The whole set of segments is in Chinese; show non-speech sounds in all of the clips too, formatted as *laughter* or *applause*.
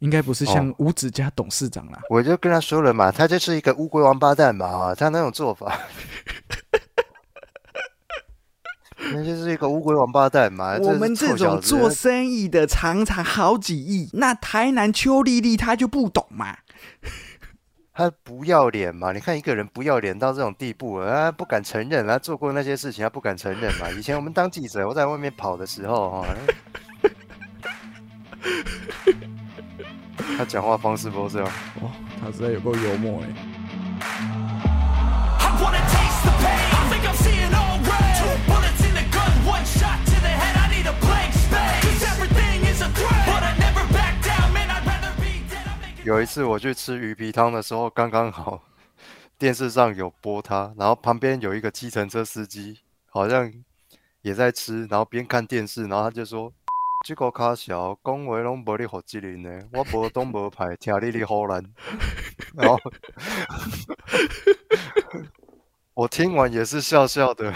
应该不是像五指家董事长啦。我就跟他说了嘛，他就是一个乌龟王八蛋嘛，他那种做法，*laughs* 那就是一个乌龟王八蛋嘛。我们这种做，生意的常常好几亿，那台南邱丽丽她就不懂嘛。他不要脸嘛？你看一个人不要脸到这种地步了，他不敢承认他做过那些事情，他不敢承认嘛。以前我们当记者，我在外面跑的时候，哈，他讲话方式不是这样？哇，他实在有够幽默哎。I wanna taste the pain. I think I'm seeing all red. Two bullets in the gun, one shot to the head. I need a blank space. Cause everything is a threat. But I never back down, man. I'd rather be dead. I'm making 有一次我去吃鱼皮汤的时候，刚刚好电视上有播他，然后旁边有一个计程车司机，好像也在吃，然后边看电视，然后他就说：“这个卡小，讲话拢无你负责任呢，*laughs* 我无东无派，听你的好难。*laughs* ”然后 *laughs* 我听完也是笑笑的。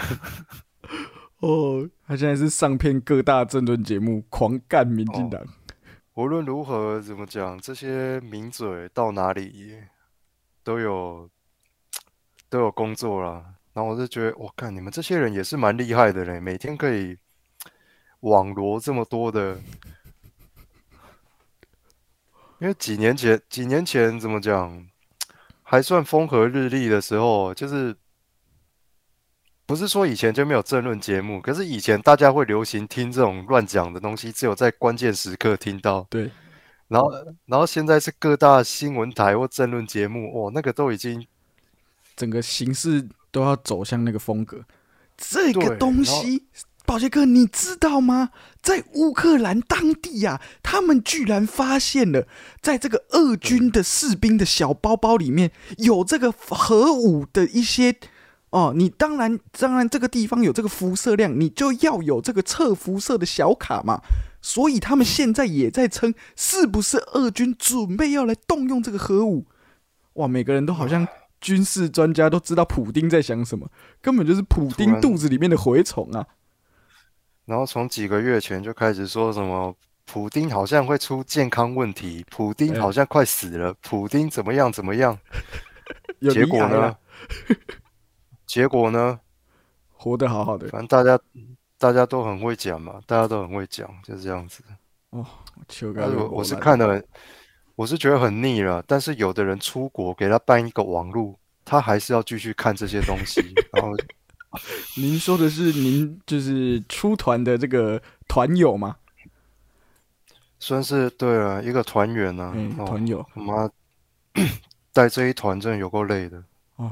哦，他现在是上片各大政论节目，狂干民进党。无论如何，怎么讲，这些名嘴到哪里都有都有工作了。然后我就觉得，我看你们这些人也是蛮厉害的嘞，每天可以网罗这么多的。因为几年前，几年前怎么讲，还算风和日丽的时候，就是不是说以前就没有政论节目，可是以前大家会流行听这种乱讲的东西，只有在关键时刻听到。对，然后，然后现在是各大新闻台或政论节目，哦，那个都已经整个形式都要走向那个风格。这个东西，宝杰哥，你知道吗？在乌克兰当地啊，他们居然发现了，在这个俄军的士兵的小包包里面有这个核武的一些。哦，你当然，当然，这个地方有这个辐射量，你就要有这个测辐射的小卡嘛。所以他们现在也在称，是不是俄军准备要来动用这个核武？哇，每个人都好像军事专家都知道普丁在想什么，根本就是普丁肚子里面的蛔虫啊！然后从几个月前就开始说什么普丁好像会出健康问题，普丁哎好像快死了，普丁怎么样怎么样？*laughs* 结果呢？结果呢？活得好好的反正大家大家都很会讲嘛，大家都很会讲，就是这样子。哦，求但是个我我是看的，我是觉得很腻了。但是有的人出国给他办一个网路，他还是要继续看这些东西。然后 *laughs* 您说的是您就是出团的这个团友吗？算是对啊一个团员呢、嗯，哦，团友他妈 *coughs* 带这一团真的有够累的。哦。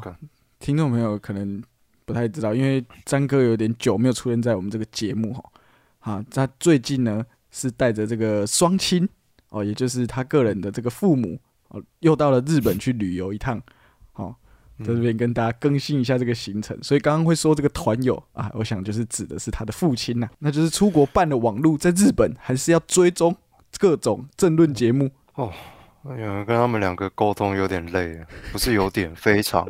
听众朋友可能不太知道，因为张哥有点久没有出现在我们这个节目哈。啊，他最近呢是带着这个双亲哦，也就是他个人的这个父母哦，又到了日本去旅游一趟。在这边跟大家更新一下这个行程。所以刚刚会说这个团友啊，我想就是指的是他的父亲呐、那就是出国办了网路，在日本还是要追踪各种政论节目哦。哎呀，跟他们两个沟通有点累，不是有点，非常。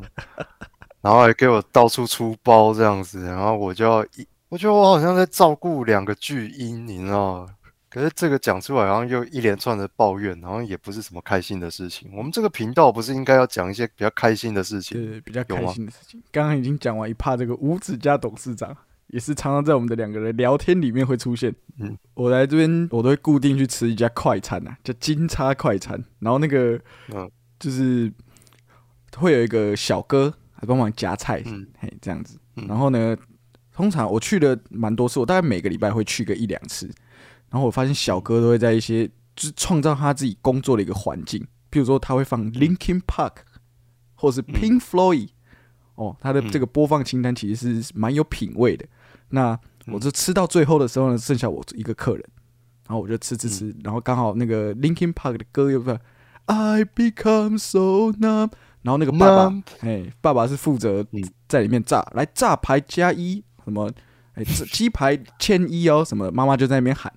然后还给我到处出包这样子，然后我就要一，我觉得我好像在照顾两个巨婴，你知道吗？可是这个讲出来，好像又一连串的抱怨，好像也不是什么开心的事情。我们这个频道不是应该要讲一些比较开心的事情？对，比较开心的事情。刚刚已经讲完一趴，这个五指家董事长也是常常在我们的两个人聊天里面会出现。嗯，我来这边我都会固定去吃一家快餐啊，叫金叉快餐。然后那个嗯就是会有一个小哥来帮忙夹菜，嗯嘿，这样子。嗯然后呢，通常我去了蛮多次，我大概每个礼拜会去个一两次。然后我发现小哥都会在一些就是创造他自己工作的一个环境，比如说他会放 Linkin Park 或是 Pink Floyd，、哦，他的这个播放清单其实是蛮有品味的。那我就吃到最后的时候呢，剩下我一个客人，然后我就吃吃吃，然后刚好那个 Linkin Park 的歌又不 I become so numb，然后那个爸爸哎，爸爸是负责嗯。在里面炸，来炸牌加一什么，哎，这鸡排千一哦，什么妈妈就在那边喊，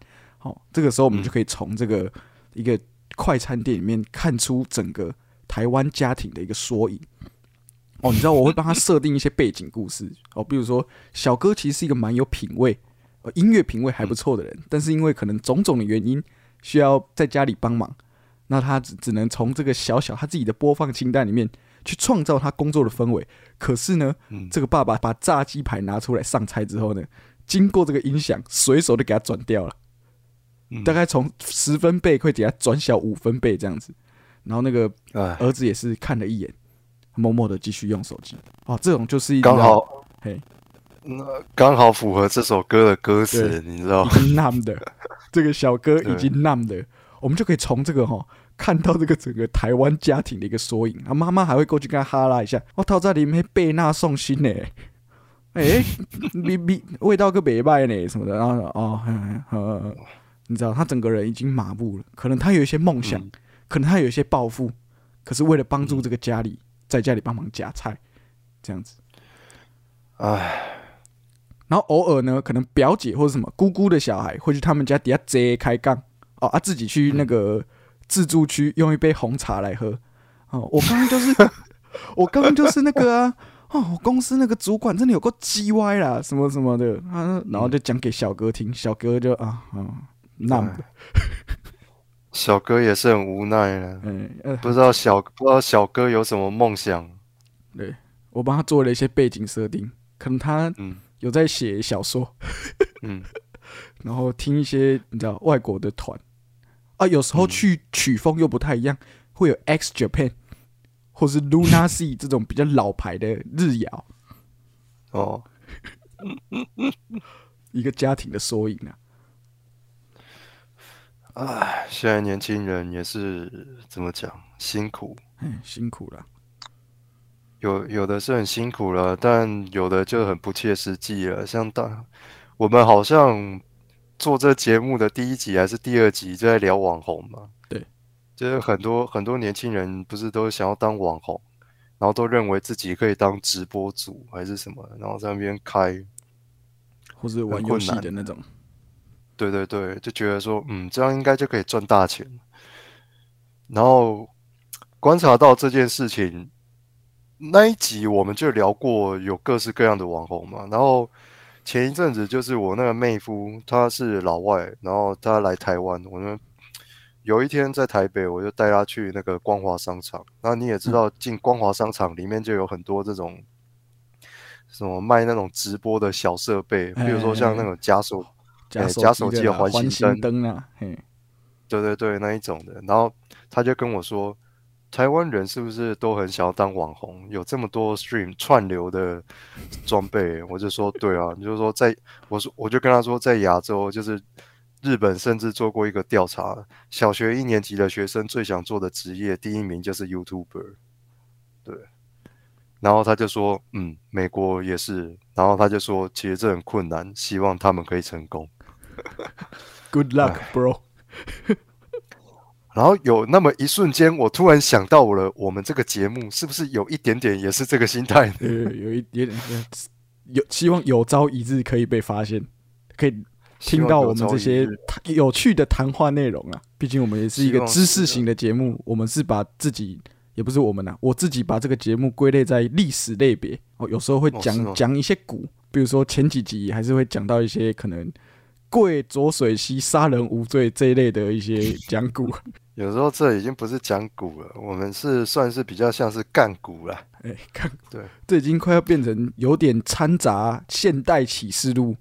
好、这个时候我们就可以从这个一个快餐店里面看出整个台湾家庭的一个缩影。哦，你知道我会帮他设定一些背景故事。*laughs* 哦，比如说小哥其实是一个蛮有品味、呃音乐品味还不错的人，但是因为可能种种的原因需要在家里帮忙，那他只只能从这个小小他自己的播放清单里面去创造他工作的氛围。可是呢，嗯。这个爸爸把炸鸡排拿出来上菜之后呢，经过这个音响，随手就给他转掉了，嗯。大概从十分贝会给他转小五分贝这样子。然后那个哎，儿子也是看了一眼，默默的继续用手机。哦，这种就是一刚好嘿，那刚好符合这首歌的歌词，你知道已？经 numb 的，*laughs* 这个小哥已经 numb 的，我们就可以从这个哈、看到这个整个台湾家庭的一个缩影。啊，妈妈还会过去跟他哈拉一下，我套在里面贝纳送心呢，哎、你 *laughs* 你味道个北拜呢什么的，然后哦，嗯嗯嗯你知道他整个人已经麻木了，可能他有一些梦想，嗯可能他有一些抱负，可是为了帮助这个家里，在家里帮忙夹菜，这样子。唉，然后偶尔呢，可能表姐或者什么姑姑的小孩会去他们家底下贼开杠哦，啊自己去那个自助区用一杯红茶来喝哦。我刚刚就是 *laughs* 我刚刚就是那个啊哦，我公司那个主管真的有个鸡歪啦，什么什么的啊，然后就讲给小哥听，小哥就啊啊那么 *laughs* 小哥也是很无奈了，嗯呃，不知道小不知道小哥有什么梦想。对我帮他做了一些背景设定，可能他嗯。有在写小说，*laughs* 嗯。然后听一些你知道外国的团。啊，有时候去曲风又不太一样，会有 X Japan 或是 Luna *laughs* Sea 这种比较老牌的日谣，哦，一个家庭的缩影啊。哎，现在年轻人也是怎么讲，辛苦，哎，辛苦了。有有的是很辛苦了，但有的就很不切实际了。像大我们好像做这节目的第一集还是第二集就在聊网红嘛，对，就是很多很多年轻人不是都想要当网红，然后都认为自己可以当直播主还是什么，然后在那边开，或是玩游戏的那种，对对对，就觉得说，嗯，这样应该就可以赚大钱。然后观察到这件事情，那一集我们就聊过有各式各样的网红嘛。然后前一阵子就是我那个妹夫，他是老外，然后他来台湾，我们有一天在台北，我就带他去那个光华商场。那你也知道，进光华商场里面就有很多这种什么卖那种直播的小设备，比如说像那种加手加哎加手机的环环形形灯啊，嘿，对对对，那一种的。然后他就跟我说，台湾人是不是都很想要当网红？有这么多 stream 串流的装备？我就说对啊，就是说在，我说我就跟他说，在亚洲，就是日本甚至做过一个调查，小学一年级的学生最想做的职业第一名就是 YouTuber。对。然后他就说，嗯，美国也是。然后他就说，其实这很困难，希望他们可以成功。，Good luck, bro。然后有那么一瞬间，我突然想到了，我们这个节目是不是有一点点也是这个心态呢？*laughs* 呃，有一点点有希望有朝一日可以被发现，可以听到我们这些有趣的谈话内容啊。毕竟我们也是一个知识型的节目，我们是把自己也不是我们啊，我自己把这个节目归类在历史类别哦。有时候会讲讲、一些古，比如说前几集还是会讲到一些可能贵浊水溪杀人无罪这一类的一些 *laughs* 讲古。有时候这已经不是讲古了，我们是算是比较像是干古了。哎、干对，这已经快要变成有点掺杂现代启示录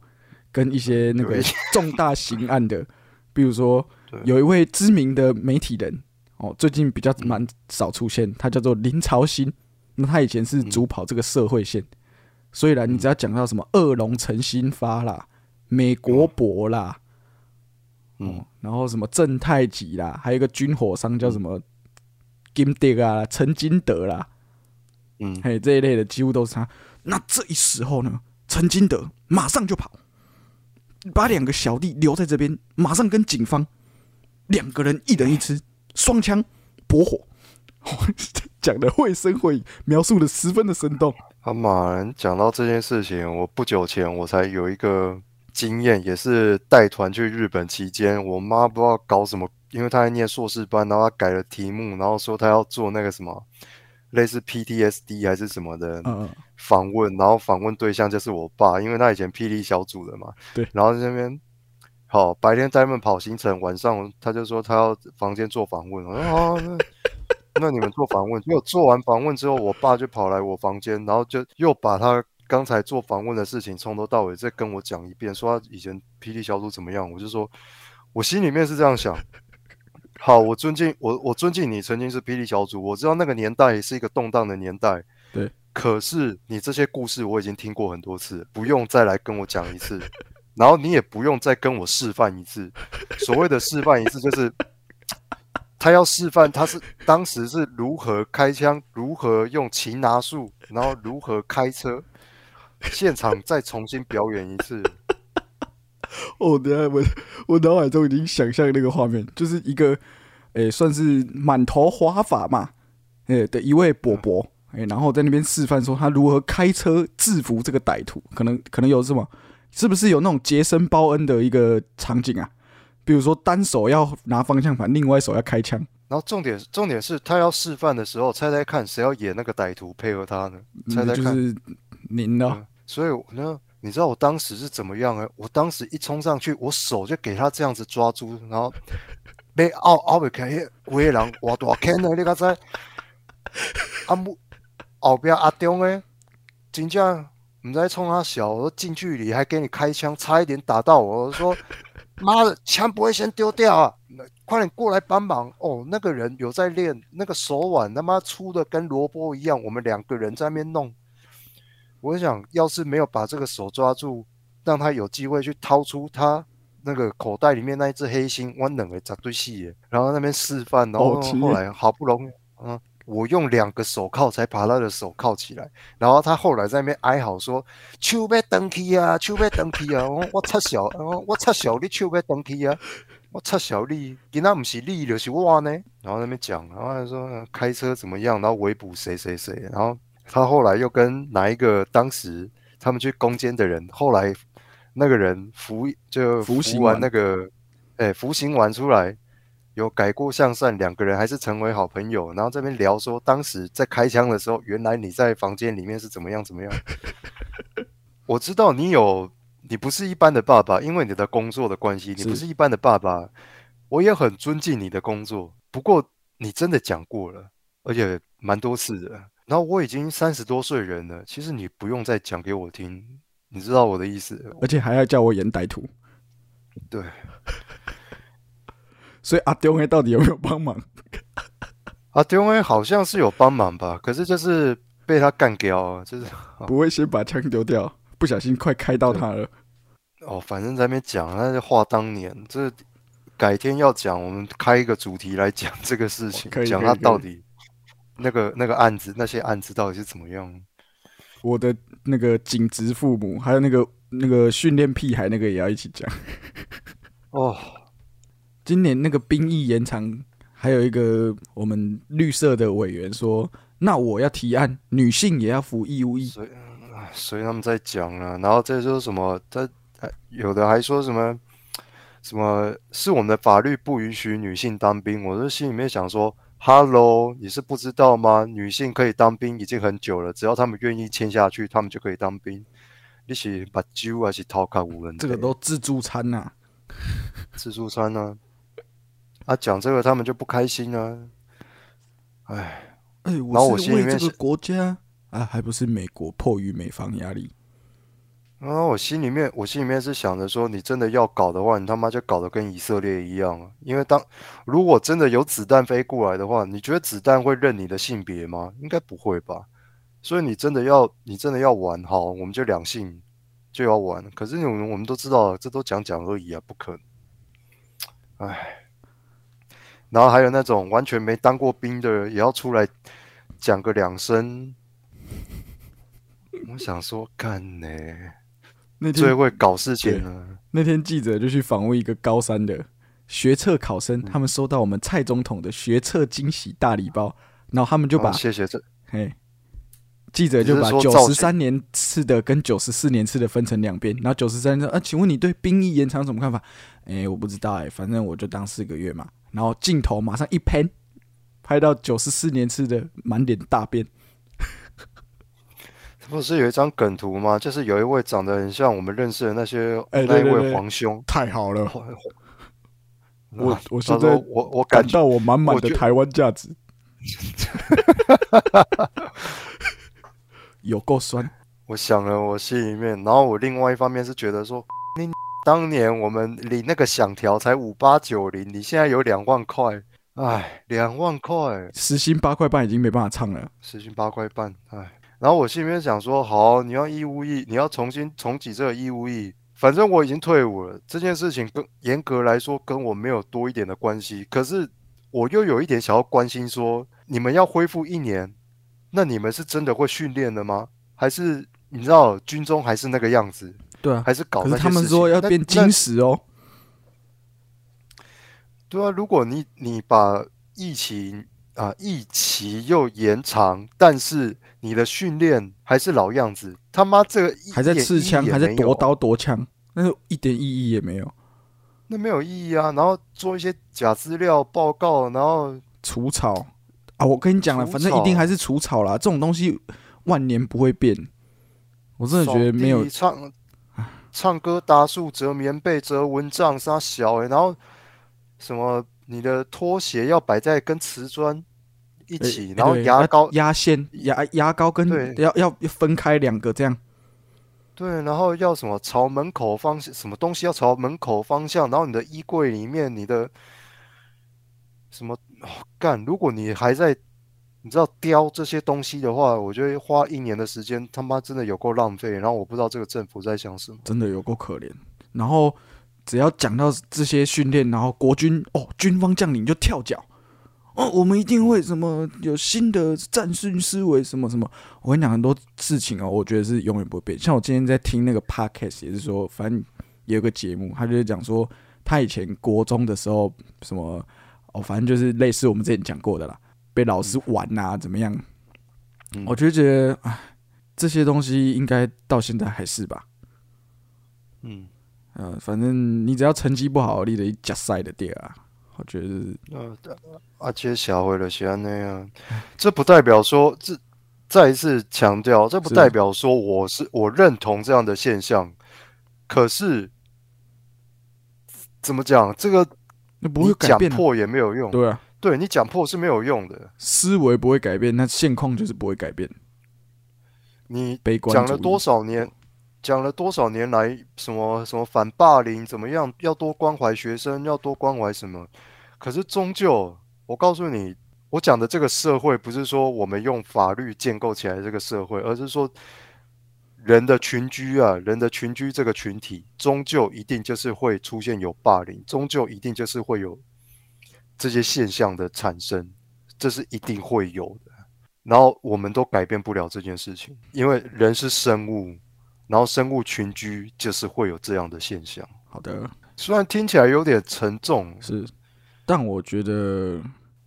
跟一些那个重大刑案的，比如说有一位知名的媒体人哦，最近比较蛮少出现，他叫做林朝新，那他以前是主跑这个社会线，所以呢，你只要讲到什么恶龙成新发啦、美国博啦，嗯哦，然后什么正太吉啦，还有一个军火商叫什么金德啊、陈金德啦，嗯，嘿，这一类的几乎都是他。那这一时候呢，陈金德马上就跑，把两个小弟留在这边，马上跟警方两个人一人一支双枪搏火，*laughs* 讲的绘声绘影，描述的十分的生动。阿马人讲到这件事情，我不久前我才有一个经验，也是带团去日本期间，我妈不知道搞什么，因为她在念硕士班，然后她改了题目，然后说她要做那个什么类似 PTSD 还是什么的嗯，访问，然后访问对象就是我爸，因为他以前霹雳小组的嘛。对然后在那边好，白天 Diamond 跑行程，晚上他就说他要房间做访问。我说好，那 *laughs* 那你们做访问。结果做完访问之后，我爸就跑来我房间，然后就又把他刚才做访问的事情从头到尾再跟我讲一遍，说他以前霹雳小组怎么样。我就说，我心里面是这样想。好，我尊敬我，我尊敬你曾经是霹雳小组，我知道那个年代是一个动荡的年代。对，可是你这些故事我已经听过很多次，不用再来跟我讲一次。*laughs* 然后你也不用再跟我示范一次。所谓的示范一次，就是他要示范他是当时是如何开枪，如何用擒拿术，然后如何开车，现场再重新表演一次。*laughs* 哦，等下我我脑海中已经想象那个画面，就是一个诶、算是满头花发嘛，诶、的一位伯伯，诶、然后在那边示范说他如何开车制服这个歹徒，可能可能有什么，是不是有那种杰森鲍恩的一个场景啊？比如说单手要拿方向盘，另外一手要开枪，然后重点重点是他要示范的时候，猜猜看谁要演那个歹徒配合他呢？猜猜看。嗯就是您了。嗯所以呢，你知道我当时是怎么样呢？我当时一冲上去，我手就给他这样子抓住，然后被拗拗不开，迄有的人偌大坑的，你敢知？啊木后边阿中诶，真正唔知冲他小，我近距离还给你开枪，差一点打到我，我说妈的，枪不会先丢掉啊！快点过来帮忙哦！那个人有在练，那个手腕他妈粗的跟萝卜一样，我们两个人在那边弄。我想要是没有把这个手抓住，让他有机会去掏出他那个口袋里面那一只黑心，我冷的砸堆戏耶，然后那边示范，然后后来好不容易，嗯，我用两个手铐才把他的手铐起来，然后他后来在那边哀嚎说：“手要登去啊，手要登去啊！”我我插小，我我插小，你手要登去啊！我插小你，今仔不是你就是我呢。然后那边讲，然后他说呃开车怎么样，然后围捕谁谁谁，然后他后来又跟哪一个当时他们去攻坚的人，后来那个人服就服刑完完那个，哎，服刑完出来。有改过向善，两个人还是成为好朋友。然后这边聊说，当时在开枪的时候，原来你在房间里面是怎么样怎么样。*laughs* 我知道你有，你不是一般的爸爸，因为你的工作的关系，你不是是一般的爸爸。我也很尊敬你的工作，不过你真的讲过了，而且蛮多次的。然后我已经三十多岁人了，其实你不用再讲给我听，你知道我的意思。而且还要叫我演歹徒，对，所以阿丢黑到底有没有帮忙？阿，丢威好像是有帮忙吧，可是就是被他干掉啊，就是 *laughs* 不会先把枪丢掉，不小心快开到他了。哦，反正在那边讲，那是话当年，这改天要讲，我们开一个主题来讲这个事情讲他到底那个那个案子，那些案子到底是怎么样。我的那个警职父母，还有那个那个训练屁孩那个也要一起讲。哦，今年那个兵役延长，还有一个我们绿色的委员说，那我要提案，女性也要服义务役。所以所以他们在讲啊，然后再说什么，他有的还说什么什么是我们的法律不允许女性当兵，我就心里面想说。Hello，你是不知道吗？女性可以当兵已经很久了，只要他们愿意签下去，他们就可以当兵。你是把酒还是掏卡无人？这个都自助餐呐、自助餐呢、啊？讲这个他们就不开心啊。哎，哎、然后我我是为这个心里面是国家啊，还不是美国迫于美方压力。然后我心里面，我心里面是想着说，你真的要搞的话，你他妈就搞得跟以色列一样！因为当如果真的有子弹飞过来的话，你觉得子弹会认你的性别吗？应该不会吧。所以你真的要，你真的要玩好，我们就两性就要玩。可是我们我们都知道，这都讲讲而已啊，不可能。唉，然后还有那种完全没当过兵的，也要出来讲个两声。我想说，干呢、那天最会搞事情了。那天记者就去访问一个高三的学测考生，他们收到我们蔡总统的学测惊喜大礼包，然后他们就把哦谢谢这嘿，记者就把九十三年次的跟九十四年次的分成两边，然后九十三说啊，请问你对兵役延长有什么看法？哎、我不知道哎、反正我就当四个月嘛。然后镜头马上一拍，拍到九十四年次的满脸大便，不是有一张梗图吗？就是有一位长得很像我们认识的那些、哎那一位皇兄，太好了，皇我啊他说我现在我我感到我满满我的台湾价值，*laughs* 有够酸。我想了我心里面，然后我另外一方面是觉得说，你当年我们领那个响条才五八九零，你现在有两万块，哎，两万块，时薪八块半已经没办法唱了，时薪八块半，哎。然后我心里面想说，好，你要义务役，你要重新重启这个义务役，反正我已经退伍了，这件事情跟严格来说跟我没有多一点的关系。可是我又有一点想要关心说，你们要恢复一年，那你们是真的会训练的吗？还是你知道军中还是那个样子，对啊。还是搞那些事他们说要变金石哦，对啊，如果你你把疫情啊疫期又延长，但是你的训练还是老样子，他妈这个还在刺枪，还在夺刀夺枪，那一点意义也没有。那没有意义啊。然后做一些假资料报告，然后除草啊，我跟你讲了，反正一定还是除草啦，这种东西万年不会变。我真的觉得没有唱唱歌打树折棉被折蚊帐杀小欸，然后什么你的拖鞋要摆在跟瓷砖一呃起，然后牙膏压线、牙牙膏跟对要要分开两个这样。对，然后要什么朝门口方向，什么东西要朝门口方向，然后你的衣柜里面你的什么哦干、如果你还在你知道雕这些东西的话，我觉得花一年的时间，他妈真的有够浪费。然后我不知道这个政府在想什么。真的有够可怜。然后只要讲到这些训练，然后国军哦，军方将领就跳脚哦，我们一定会什么有新的战训思维，什么什么。我跟你讲，很多事情哦，我觉得是永远不会变。像我今天在听那个 podcast，也是说，反正也有个节目，他就是讲说，他以前国中的时候，什么哦，反正就是类似我们之前讲过的啦，被老师玩呐、怎么样？嗯我就觉得，哎，这些东西应该到现在还是吧。嗯，呃，反正你只要成绩不好，你得加赛的点啊。我觉得是呃，啊，接下回了喜欢那样，*laughs* 这不代表说这再一次强调，这不代表说我是我认同这样的现象。可是怎么讲，这个那不会改变破也没有用。对啊，对你讲破是没有用的。思维不会改变，那现况就是不会改变。你讲了多少年，讲了多少年来，什么什么反霸凌怎么样，要多关怀学生，要多关怀什么？可是终究，我告诉你，我讲的这个社会，不是说我们用法律建构起来这个社会，而是说人的群居啊，人的群居这个群体，终究一定就是会出现有霸凌，终究一定就是会有这些现象的产生，这是一定会有的。然后我们都改变不了这件事情，因为人是生物，然后生物群居就是会有这样的现象。好的，虽然听起来有点沉重，是，但我觉得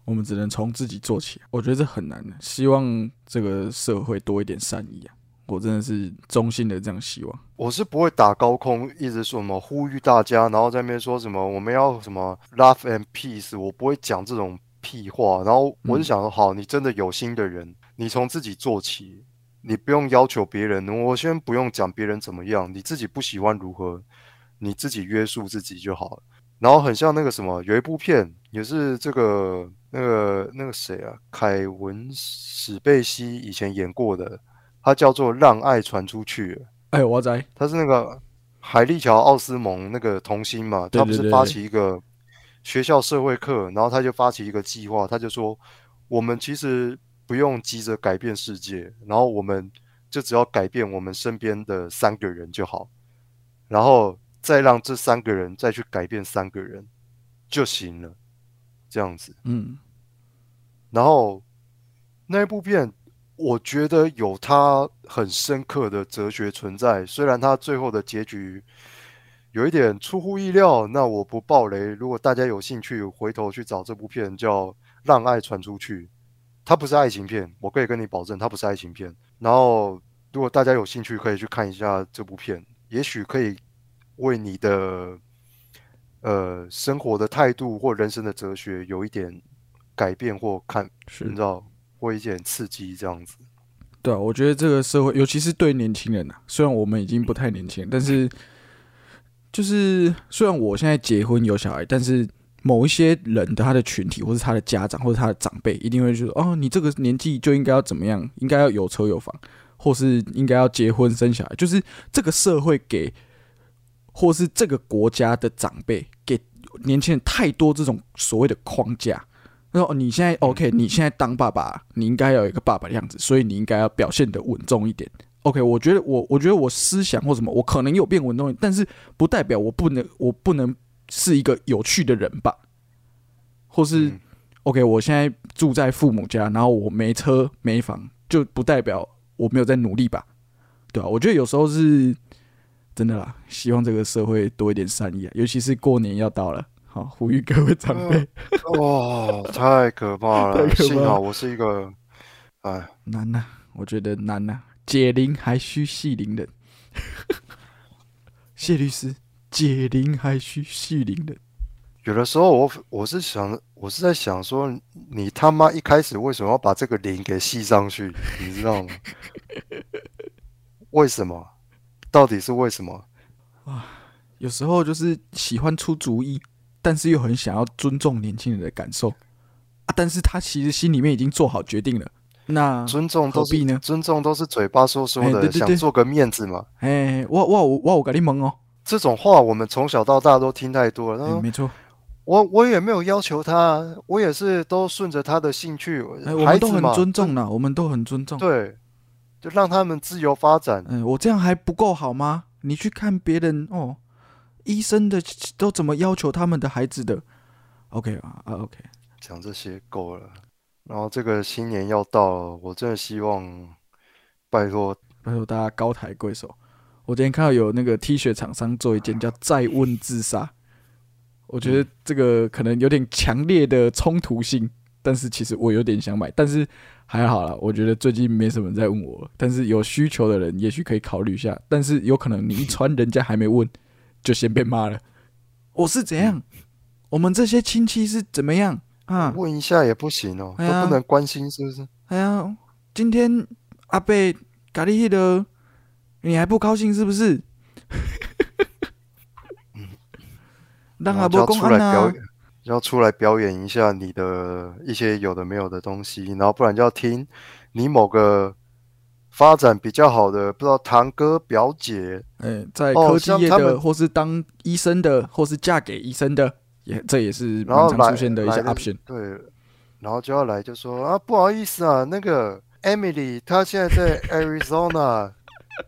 我们只能从自己做起。我觉得这很难的。希望这个社会多一点善意啊！我真的是衷心的这样希望。我是不会打高空，一直说什么呼吁大家，然后在那边说什么我们要什么 love and peace，我不会讲这种屁话。然后我就想说，好，你真的有心的人，你从自己做起，你不用要求别人。我先不用讲别人怎么样，你自己不喜欢如何，你自己约束自己就好了。然后很像那个什么，有一部片也是这个那个那个谁啊，凯文史贝西以前演过的，他叫做《让爱传出去》。哎，我在他是那个海利乔奥斯蒙那个童星嘛，他不是发起一个学校社会课，然后他就发起一个计划，他就说我们其实不用急着改变世界，然后我们就只要改变我们身边的三个人就好，然后再让这三个人再去改变三个人就行了，这样子。嗯，然后那一部片，我觉得有它很深刻的哲学存在。虽然它最后的结局有一点出乎意料，那我不爆雷。如果大家有兴趣，回头去找这部片叫《让爱传出去》，它不是爱情片，我可以跟你保证，它不是爱情片。然后，如果大家有兴趣，可以去看一下这部片，也许可以为你的呃生活的态度或人生的哲学有一点改变或看，是你知道，或一点刺激这样子。对啊，我觉得这个社会，尤其是对年轻人啊，虽然我们已经不太年轻，但是就是虽然我现在结婚有小孩，但是某一些人的他的群体，或是他的家长，或者他的长辈，一定会觉得：哦，你这个年纪就应该要怎么样，应该要有车有房，或是应该要结婚生小孩。就是这个社会给，或是这个国家的长辈给年轻人太多这种所谓的框架。他说：“哦你现在 OK，你现在当爸爸，你应该要有一个爸爸的样子，所以你应该要表现的稳重一点。OK，我觉得我我觉得我思想或什么，我可能有变稳重一点，但是不代表我不能我不能是一个有趣的人吧？或是、嗯 OK，我现在住在父母家，然后我没车没房，就不代表我没有在努力吧？对啊，我觉得有时候是真的啦，希望这个社会多一点善意啊，尤其是过年要到了，好呼吁各位长辈。哇，太可怕了！*laughs* 幸好我是一个，哎，难呐、我觉得难呐、解铃还须系铃人。*laughs* 谢律师，解铃还须系铃人。有的时候我我是想，我是在想说，你他妈一开始为什么要把这个铃给系上去？*laughs* 你知道吗？为什么？到底是为什么？有时候就是喜欢出主意，但是又很想要尊重年轻人的感受啊。但是他其实心里面已经做好决定了。那尊重都必呢尊重都是嘴巴说说的，哎对对对想做个面子嘛。哎，我我我我有跟你蒙哦，这种话我们从小到大都听太多了。没错，我我也没有要求他，我也是都顺着他的兴趣。哎，我们都很尊重啦，我们都很尊重。对，就让他们自由发展。嗯，我这样还不够好吗？你去看别人哦，医生的都怎么要求他们的孩子的？OK 啊啊 OK，讲这些够了。然后这个新年要到了，我真的希望，拜托，拜托大家高抬贵手。我今天看到有那个 T 恤厂商做一件叫“再问自杀”，我觉得这个可能有点强烈的冲突性，但是其实我有点想买，但是还好啦，我觉得最近没什么人在问我，但是有需求的人也许可以考虑一下，但是有可能你一穿人家还没问，就先被骂了。我是怎样？我们这些亲戚是怎么样啊？问一下也不行哦，哎都不能关心是不是？哎呀，今天阿贝咖喱迄个，你还不高兴是不是？*laughs* 让阿然后就要伯公安啊！出来表演，要出来表演一下你的一些有的没有的东西，然后不然就要听你某个发展比较好的，不知道堂哥表姐，哎，在哦科技业的，或是当医生的，或是嫁给医生的，也这也是蛮然后出现的一些 option。对，然后就要来就说啊，不好意思啊，那个 Emily 她现在在 Arizona，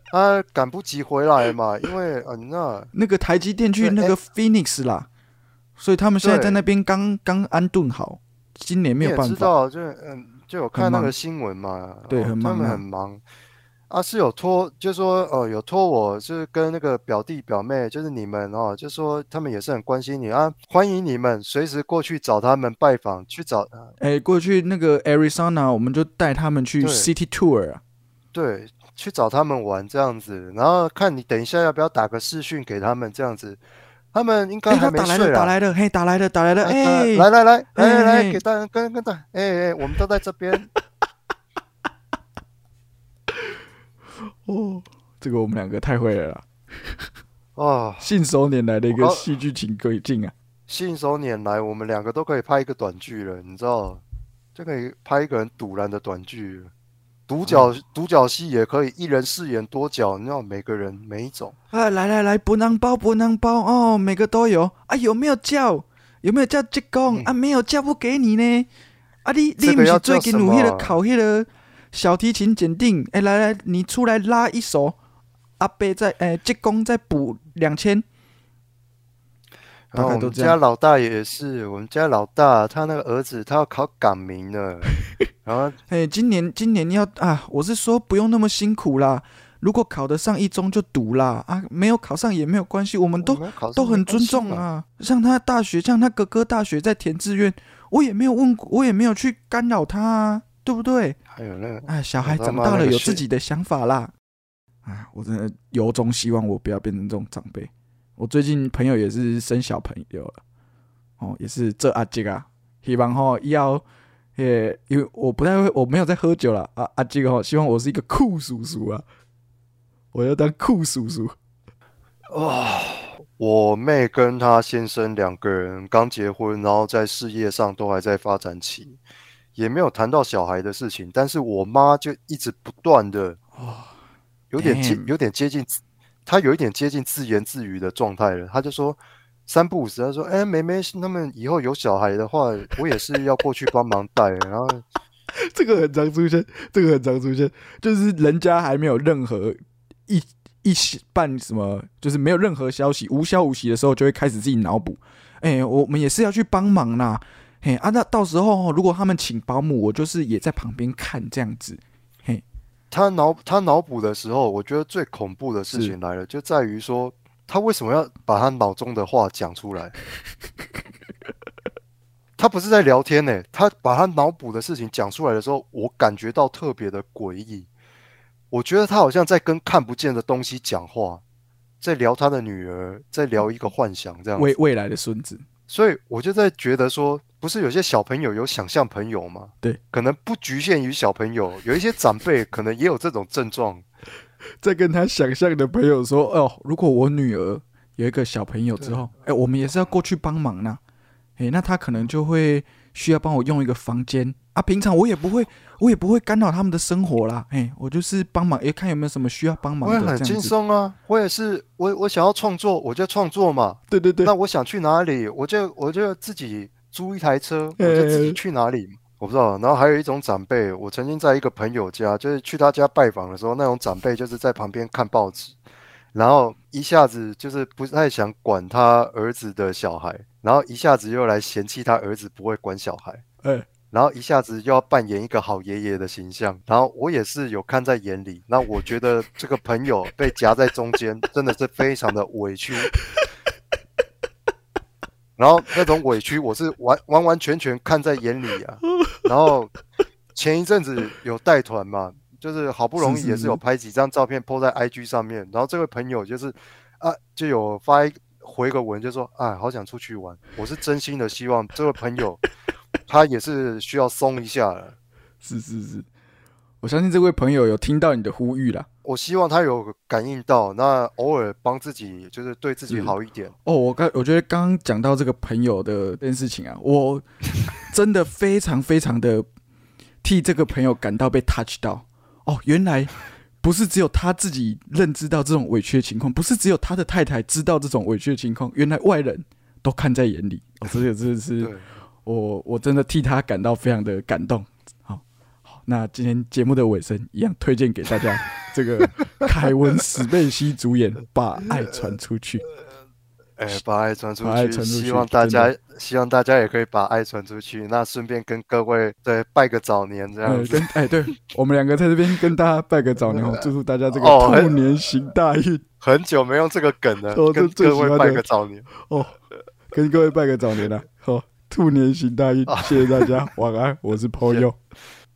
她 *laughs* 赶不及回来嘛，因为嗯那 *laughs* 那个台积电去那个 Phoenix 啦，所以他们现在在那边刚刚安顿好，今年没有办法。知道，就嗯就有看那个新闻嘛，对哦他们很忙啊很忙。啊，是有托，就说哦，有托我，就是跟那个表弟表妹，就是你们哦，就说他们也是很关心你啊，欢迎你们随时过去找他们拜访，去找，呃哎，过去那个 Arizona，我们就带他们去 City Tour 啊。对，去找他们玩这样子，然后看你等一下要不要打个视讯给他们这样子，他们应该哎，还没睡他打来了，打。来了，嘿，打来了，打来了，啊哎，来来来来来给大家跟跟大，哎哎，我们都在这边。*laughs* 哦，这个我们两个太会了啦，哦，信手拈来的一个戏剧情轨镜啊。信手拈来，我们两个都可以拍一个短剧了，你知道，就可以拍一个人堵然的短剧了。独角独角戏也可以，一人饰演多角，你知道每个人每一种。啊，来来来，不能包不能包哦，每个都有啊，有没有叫？有没有叫职工、嗯啊？没有叫不给你呢。啊，你你不是最近努力的考迄个小提琴检定？哎、来来，你出来拉一首，阿伯在哎，职工再补两千。大然后我们家老大也是，我们家老大他那个儿子他要考港名了，*laughs* 哎，今年今年要啊，我是说不用那么辛苦啦。如果考得上一中就读啦，啊，没有考上也没有关系，我们都都很尊。重啊。像他大学，像他哥哥大学在填志愿，我也没有问，我也没有去干扰他啊，对不对？还有那个哎，小孩长大了有自己的想法啦。哎，我真的由衷希望我不要变成这种长辈。我最近朋友也是生小朋友了，哦，也是这阿杰啊，希望吼以后迄也因为我不太会，我没有在喝酒了啊啊！这个哈，希望我是一个酷叔叔啊，我要当酷叔叔哦。我妹跟她先生两个人刚结婚，然后在事业上都还在发展期，也没有谈到小孩的事情。但是我妈就一直不断的，有点接有点接近，她有一点接近自言自语的状态了。她就说三不五时，他说：“哎、妹妹，他们以后有小孩的话，我也是要过去帮忙带。”然后 *laughs* 这个很常出现，这个很常出现，就是人家还没有任何一一时半什么，就是没有任何消息，无消无息的时候，就会开始自己脑补，哎、我们也是要去帮忙啦，嘿啊，那到时候如果他们请保姆，我就是也在旁边看这样子，嘿。他脑他脑补的时候，我觉得最恐怖的事情来了，就在于说他为什么要把他脑中的话讲出来？*laughs* 他不是在聊天呢、他把他脑补的事情讲出来的时候，我感觉到特别的诡异。我觉得他好像在跟看不见的东西讲话，在聊他的女儿，在聊一个幻想这样未未来的孙子，所以我就在觉得说，不是有些小朋友有想象朋友吗？对，可能不局限于小朋友，有一些长辈可能也有这种症状。在跟他想象的朋友说，哦，如果我女儿有一个小朋友之后，哎、我们也是要过去帮忙呢，哎、那他可能就会需要帮我用一个房间啊，平常我也不会，我也不会干扰他们的生活啦，哎、我就是帮忙，哎看有没有什么需要帮忙的，我也很轻松啊，我也是，我我想要创作，我就创作嘛。对对对那，我想去哪里，我就我就自己租一台车，我就自己去哪里。我不知道。然后还有一种长辈，我曾经在一个朋友家，就是去他家拜访的时候，那种长辈就是在旁边看报纸，然后一下子就是不太想管他儿子的小孩，然后一下子又来嫌弃他儿子不会管小孩。哎、然后一下子又要扮演一个好爷爷的形象，然后我也是有看在眼里。那我觉得这个朋友被夹在中间，真的是非常的委屈。然后那种委屈，我是完完完全全看在眼里啊。*laughs* 然后前一阵子有带团嘛，就是好不容易也是有拍几张照片 po 在 IG 上面。然后这位朋友就是啊，就有发一回个文，就说啊，好想出去玩。我是真心的希望这位朋友 *laughs* 他也是需要松一下了。是是是，我相信这位朋友有听到你的呼吁啦。我希望他有感应到，那偶尔帮自己，就是对自己好一点。哦，我刚我觉得刚刚讲到这个朋友的这件事情啊，我 *laughs* 真的非常非常的替这个朋友感到被 touch 到。哦，原来不是只有他自己认知到这种委屈的情况，不是只有他的太太知道这种委屈的情况，原来外人都看在眼里。哦，这个真的是，我我真的替他感到非常的感动。那今天节目的尾声一样推荐给大家 *laughs* 这个凯文史贝西主演《把爱传出去》。哎，把爱传出去，希望大家，希望大家也可以把爱传出去。那顺便跟各位对拜个早年，这样呃，子。跟哎，对我们两个在这边跟大家拜个早年哦，*laughs* 祝福大家这个哦兔年行大运很久没用这个梗了，跟各位拜个早年。哦，跟各位拜个早年了，好，兔年行大运，谢谢大家，晚安，我是 y o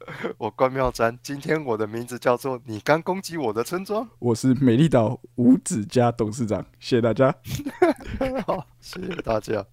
*laughs* 我关妙瞻，今天我的名字叫做“你刚攻击我的村庄我是美丽岛五指家董事长，谢谢大家。*laughs* ”。好，谢谢大家。